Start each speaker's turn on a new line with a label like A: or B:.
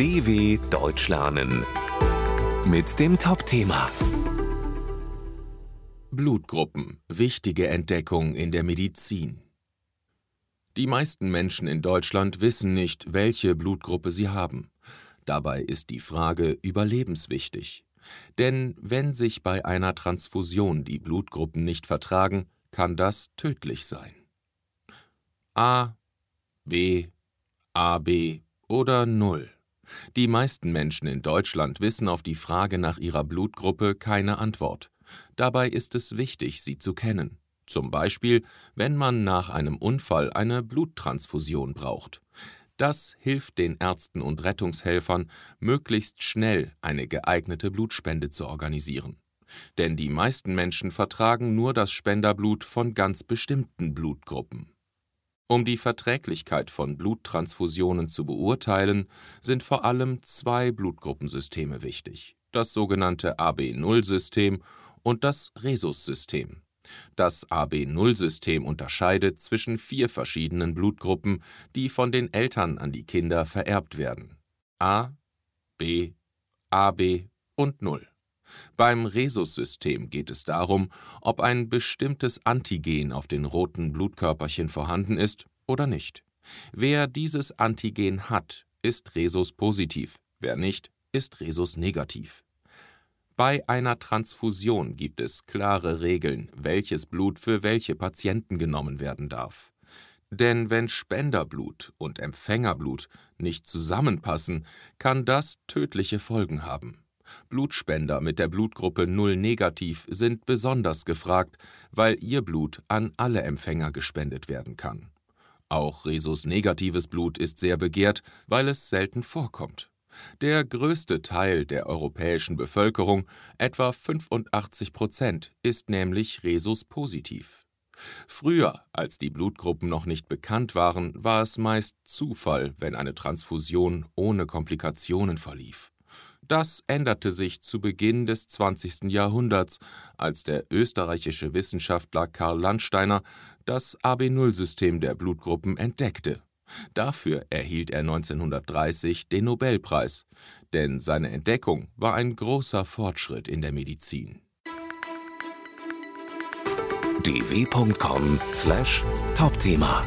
A: DW Deutsch lernen mit dem Top-Thema
B: Blutgruppen. Wichtige Entdeckung in der Medizin. Die meisten Menschen in Deutschland wissen nicht, welche Blutgruppe sie haben. Dabei ist die Frage überlebenswichtig. Denn wenn sich bei einer Transfusion die Blutgruppen nicht vertragen, kann das tödlich sein. A, B, AB oder Null. Die meisten Menschen in Deutschland wissen auf die Frage nach ihrer Blutgruppe keine Antwort. Dabei ist es wichtig, sie zu kennen. Zum Beispiel, wenn man nach einem Unfall eine Bluttransfusion braucht. Das hilft den Ärzten und Rettungshelfern, möglichst schnell eine geeignete Blutspende zu organisieren. Denn die meisten Menschen vertragen nur das Spenderblut von ganz bestimmten Blutgruppen. Um die Verträglichkeit von Bluttransfusionen zu beurteilen, sind vor allem zwei Blutgruppensysteme wichtig, das sogenannte AB0-System und das Rhesus-System. Das AB0-System unterscheidet zwischen vier verschiedenen Blutgruppen, die von den Eltern an die Kinder vererbt werden. A, B, AB und 0. Beim Rhesus-System geht es darum, ob ein bestimmtes Antigen auf den roten Blutkörperchen vorhanden ist oder nicht. Wer dieses Antigen hat, ist Rhesus-positiv, wer nicht, ist Rhesus-negativ. Bei einer Transfusion gibt es klare Regeln, welches Blut für welche Patienten genommen werden darf. Denn wenn Spenderblut und Empfängerblut nicht zusammenpassen, kann das tödliche Folgen haben. Blutspender mit der Blutgruppe 0 negativ sind besonders gefragt, weil ihr Blut an alle Empfänger gespendet werden kann. Auch Rhesus-negatives Blut ist sehr begehrt, weil es selten vorkommt. Der größte Teil der europäischen Bevölkerung, etwa 85 Prozent, ist nämlich Rhesus-positiv. Früher, als die Blutgruppen noch nicht bekannt waren, war es meist Zufall, wenn eine Transfusion ohne Komplikationen verlief. Das änderte sich zu Beginn des 20. Jahrhunderts, als der österreichische Wissenschaftler Karl Landsteiner das AB0-System der Blutgruppen entdeckte. Dafür erhielt er 1930 den Nobelpreis, denn seine Entdeckung war ein großer Fortschritt in der Medizin.
A: dw.com/topthema